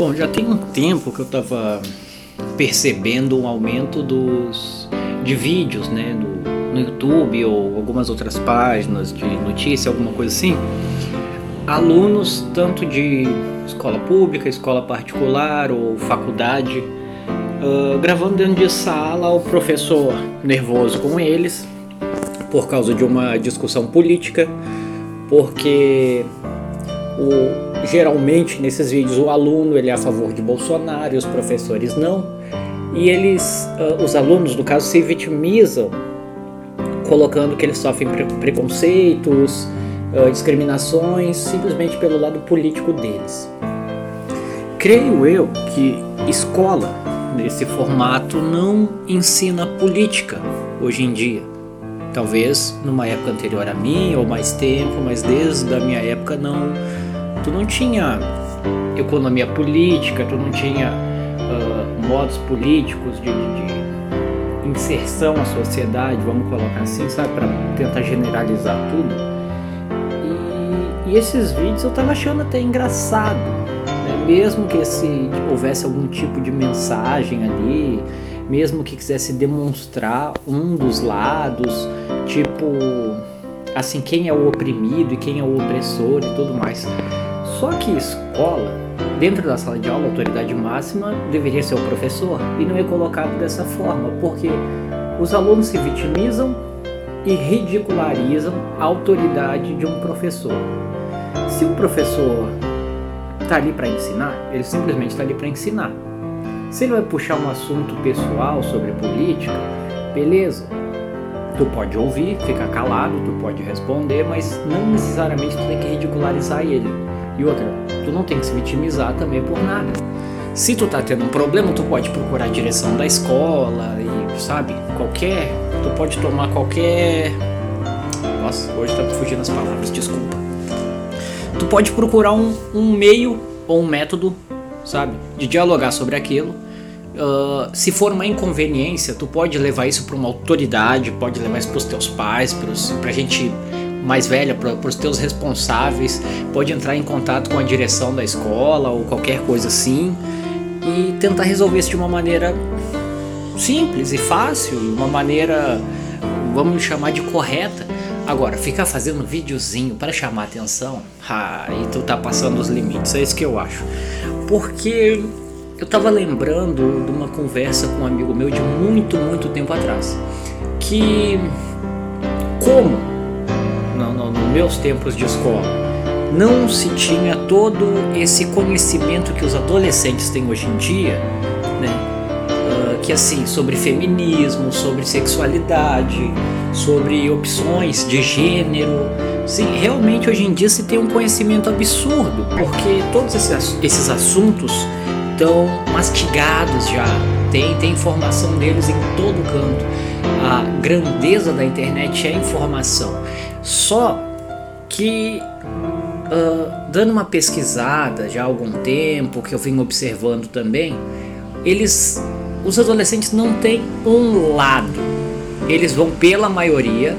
Bom, já tem um tempo que eu estava percebendo um aumento dos de vídeos, né, no, no YouTube ou algumas outras páginas de notícia, alguma coisa assim. Alunos tanto de escola pública, escola particular ou faculdade, uh, gravando dentro de sala, o professor nervoso com eles por causa de uma discussão política, porque o, geralmente nesses vídeos o aluno ele é a favor de Bolsonaro e os professores não, e eles, uh, os alunos no caso, se vitimizam colocando que eles sofrem pre preconceitos, uh, discriminações simplesmente pelo lado político deles. Creio eu que escola nesse formato não ensina política hoje em dia. Talvez numa época anterior a mim ou mais tempo, mas desde a minha época não, tu não tinha economia política, tu não tinha uh, modos políticos de, de, inserção à sociedade, vamos colocar assim, sabe, para tentar generalizar tudo. E, e, esses vídeos eu tava achando até engraçado, né? mesmo que esse, houvesse algum tipo de mensagem ali, mesmo que quisesse demonstrar um dos lados, tipo, assim, quem é o oprimido e quem é o opressor e tudo mais. Só que escola, dentro da sala de aula, a autoridade máxima deveria ser o professor e não é colocado dessa forma, porque os alunos se vitimizam e ridicularizam a autoridade de um professor. Se um professor está ali para ensinar, ele simplesmente está ali para ensinar. Se ele vai puxar um assunto pessoal sobre política, beleza. Tu pode ouvir, ficar calado, tu pode responder, mas não necessariamente tu tem que ridicularizar ele. E outra, tu não tem que se vitimizar também por nada. Se tu tá tendo um problema, tu pode procurar a direção da escola e, sabe, qualquer. Tu pode tomar qualquer. Nossa, hoje tá fugindo as palavras, desculpa. Tu pode procurar um, um meio ou um método sabe? De dialogar sobre aquilo. Uh, se for uma inconveniência, tu pode levar isso para uma autoridade, pode levar isso para os teus pais, para gente mais velha, para os teus responsáveis, pode entrar em contato com a direção da escola ou qualquer coisa assim e tentar resolver isso de uma maneira simples e fácil, uma maneira, vamos chamar de correta. Agora, ficar fazendo videozinho para chamar atenção, ah, e tu tá passando os limites, é isso que eu acho porque eu estava lembrando de uma conversa com um amigo meu de muito, muito tempo atrás. Que, como nos no, no meus tempos de escola, não se tinha todo esse conhecimento que os adolescentes têm hoje em dia, né? Uh, que assim, sobre feminismo, sobre sexualidade, sobre opções de gênero, Sim, realmente hoje em dia se tem um conhecimento absurdo, porque todos esses, esses assuntos estão mastigados já, tem, tem informação deles em todo canto. A grandeza da internet é informação. Só que uh, dando uma pesquisada já há algum tempo, que eu venho observando também, eles, os adolescentes não têm um lado. Eles vão pela maioria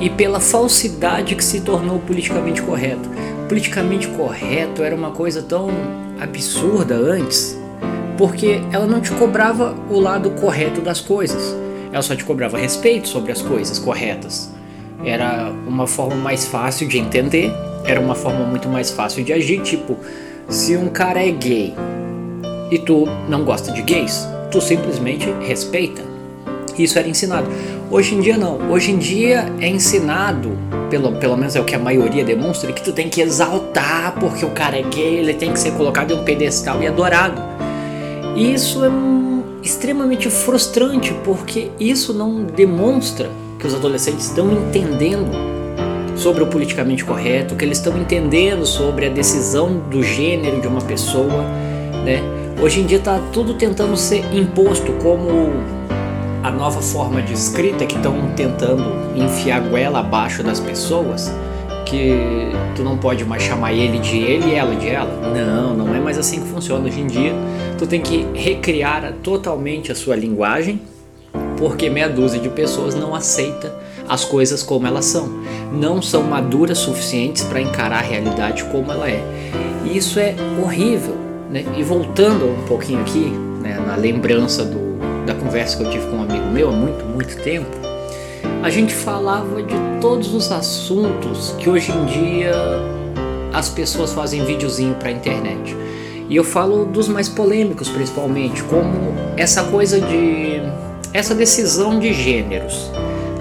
e pela falsidade que se tornou politicamente correto. Politicamente correto era uma coisa tão absurda antes, porque ela não te cobrava o lado correto das coisas, ela só te cobrava respeito sobre as coisas corretas. Era uma forma mais fácil de entender, era uma forma muito mais fácil de agir. Tipo, se um cara é gay e tu não gosta de gays, tu simplesmente respeita. Isso era ensinado. Hoje em dia não. Hoje em dia é ensinado, pelo, pelo menos é o que a maioria demonstra, que tu tem que exaltar porque o cara é gay, ele tem que ser colocado em um pedestal e adorado. Isso é extremamente frustrante porque isso não demonstra que os adolescentes estão entendendo sobre o politicamente correto, que eles estão entendendo sobre a decisão do gênero de uma pessoa, né? Hoje em dia está tudo tentando ser imposto como a nova forma de escrita que estão tentando enfiar goela abaixo das pessoas, que tu não pode mais chamar ele de ele e ela de ela. Não, não é mais assim que funciona hoje em dia. Tu tem que recriar totalmente a sua linguagem, porque meia dúzia de pessoas não aceita as coisas como elas são, não são maduras suficientes para encarar a realidade como ela é. E isso é horrível, Né? E voltando um pouquinho aqui, né, na lembrança do, da conversa que eu tive com um amigo meu há muito, muito tempo, a gente falava de todos os assuntos que hoje em dia as pessoas fazem videozinho para a internet. E eu falo dos mais polêmicos, principalmente, como essa coisa de. essa decisão de gêneros,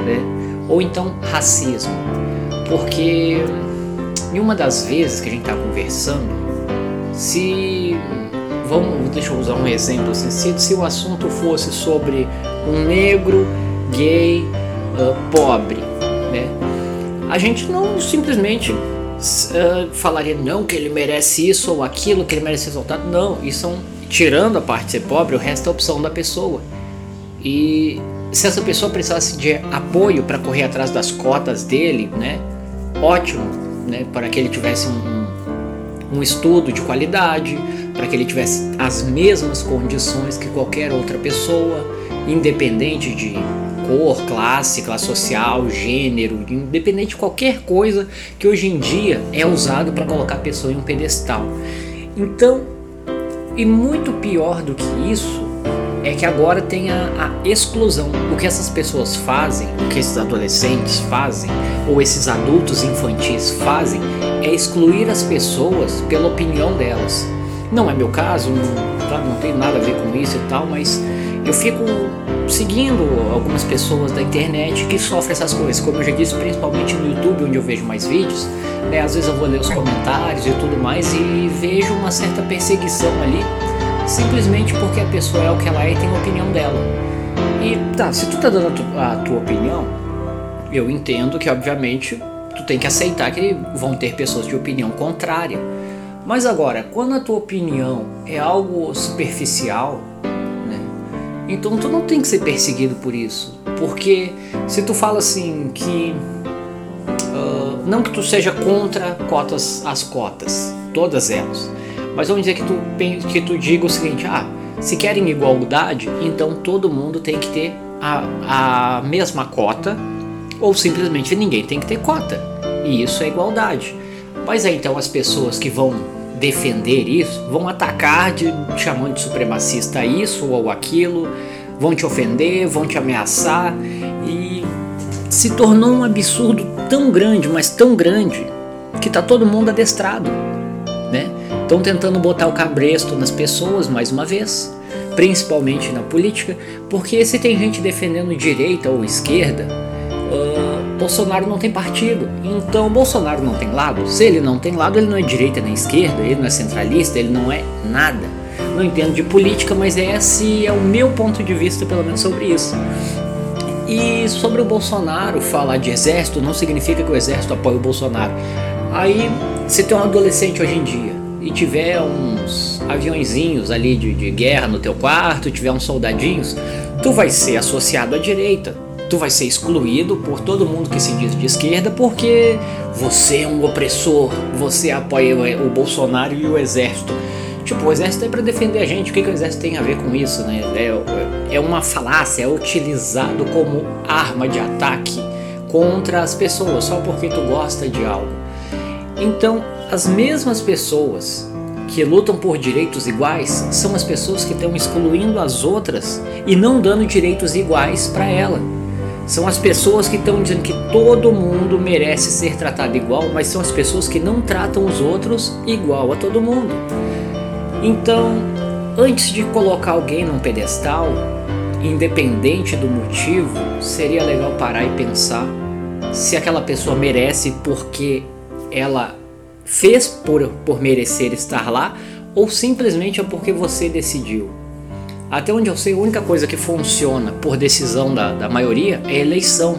né? ou então racismo. Porque em uma das vezes que a gente está conversando, se. Vamos, deixa eu usar um exemplo assim, se, se o assunto fosse sobre um negro gay uh, pobre, né? A gente não simplesmente uh, falaria não que ele merece isso ou aquilo, que ele merece resultado. Não, isso são tirando a parte de ser pobre, o resto é opção da pessoa. E se essa pessoa precisasse de apoio para correr atrás das cotas dele, né? Ótimo, né? Para que ele tivesse um, um estudo de qualidade, para que ele tivesse as mesmas condições que qualquer outra pessoa, independente de cor, classe, classe social, gênero, independente de qualquer coisa que hoje em dia é usado para colocar a pessoa em um pedestal. Então, e muito pior do que isso é que agora tem a, a, exclusão. O que essas pessoas fazem, o que esses adolescentes fazem, ou esses adultos infantis fazem, é excluir as pessoas pela opinião delas. Não é meu caso, não, não tem nada a ver com isso e tal, mas eu fico seguindo algumas pessoas da internet que sofrem essas coisas, como eu já disse, principalmente no YouTube, onde eu vejo mais vídeos. Né? Às vezes eu vou ler os comentários e tudo mais e vejo uma certa perseguição ali, simplesmente porque a pessoa é o que ela é e tem a opinião dela. E tá, se tu tá dando a, tu, a tua opinião, eu entendo que obviamente tu tem que aceitar que vão ter pessoas de opinião contrária. Mas agora, quando a tua opinião é algo superficial, então tu não tem que ser perseguido por isso. Porque se tu fala assim que. Uh, não que tu seja contra cotas, as cotas, todas elas. Mas vamos dizer que tu, que tu diga o seguinte: ah, se querem igualdade, então todo mundo tem que ter a, a mesma cota, ou simplesmente ninguém tem que ter cota. E isso é igualdade. Mas aí então as pessoas que vão defender isso, vão atacar de, chamando de supremacista isso ou aquilo, vão te ofender, vão te ameaçar e se tornou um absurdo tão grande, mas tão grande, que tá todo mundo adestrado, né? Estão tentando botar o cabresto nas pessoas mais uma vez, principalmente na política, porque se tem gente defendendo direita ou esquerda, Bolsonaro não tem partido. Então Bolsonaro não tem lado. Se ele não tem lado, ele não é direita nem esquerda, ele não é centralista, ele não é nada. Não entendo de política, mas esse é o meu ponto de vista, pelo menos, sobre isso. E sobre o Bolsonaro falar de exército não significa que o exército apoia o Bolsonaro. Aí, se tem um adolescente hoje em dia e tiver uns aviãozinhos ali de, de guerra no teu quarto, tiver uns soldadinhos, tu vai ser associado à direita tu vai ser excluído por todo mundo que se diz de esquerda porque você é um opressor, você apoia o Bolsonaro e o exército. Tipo, o exército é para defender a gente. O que, que o exército tem a ver com isso, né? É, é uma falácia, é utilizado como arma de ataque contra as pessoas só porque tu gosta de algo. Então, as mesmas pessoas que lutam por direitos iguais são as pessoas que estão excluindo as outras e não dando direitos iguais para ela. São as pessoas que estão dizendo que todo mundo merece ser tratado igual, mas são as pessoas que não tratam os outros igual a todo mundo. Então, antes de colocar alguém num pedestal, independente do motivo, seria legal parar e pensar se aquela pessoa merece porque ela fez por, por merecer estar lá ou simplesmente é porque você decidiu. Até onde eu sei, a única coisa que funciona por decisão da, da maioria é eleição.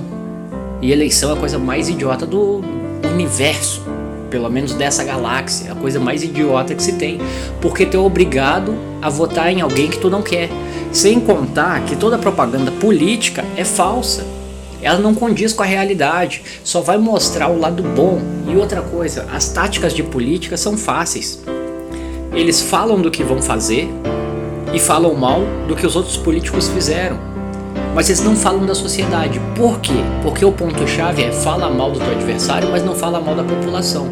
E eleição é a coisa mais idiota do universo, pelo menos dessa galáxia, a coisa mais idiota que se tem, porque tu é obrigado a votar em alguém que tu não quer. Sem contar que toda propaganda política é falsa. Ela não condiz com a realidade, só vai mostrar o lado bom. E outra coisa, as táticas de política são fáceis. Eles falam do que vão fazer, e falam mal do que os outros políticos fizeram. mas eles não falam da sociedade. Por quê? Porque o ponto-chave é fala mal do teu adversário, mas não fala mal da população.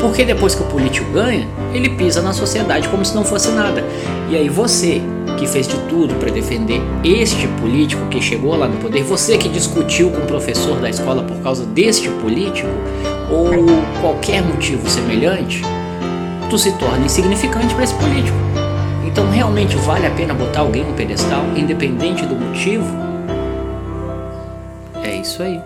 Porque depois que o político ganha, ele pisa na sociedade como se não fosse nada. E aí você, que fez de tudo para defender este político que chegou lá no poder, você que discutiu com o professor da escola por causa deste político, ou qualquer motivo semelhante, tu se torna insignificante para esse político. Então realmente vale a pena botar alguém no pedestal, independente do motivo? É isso aí.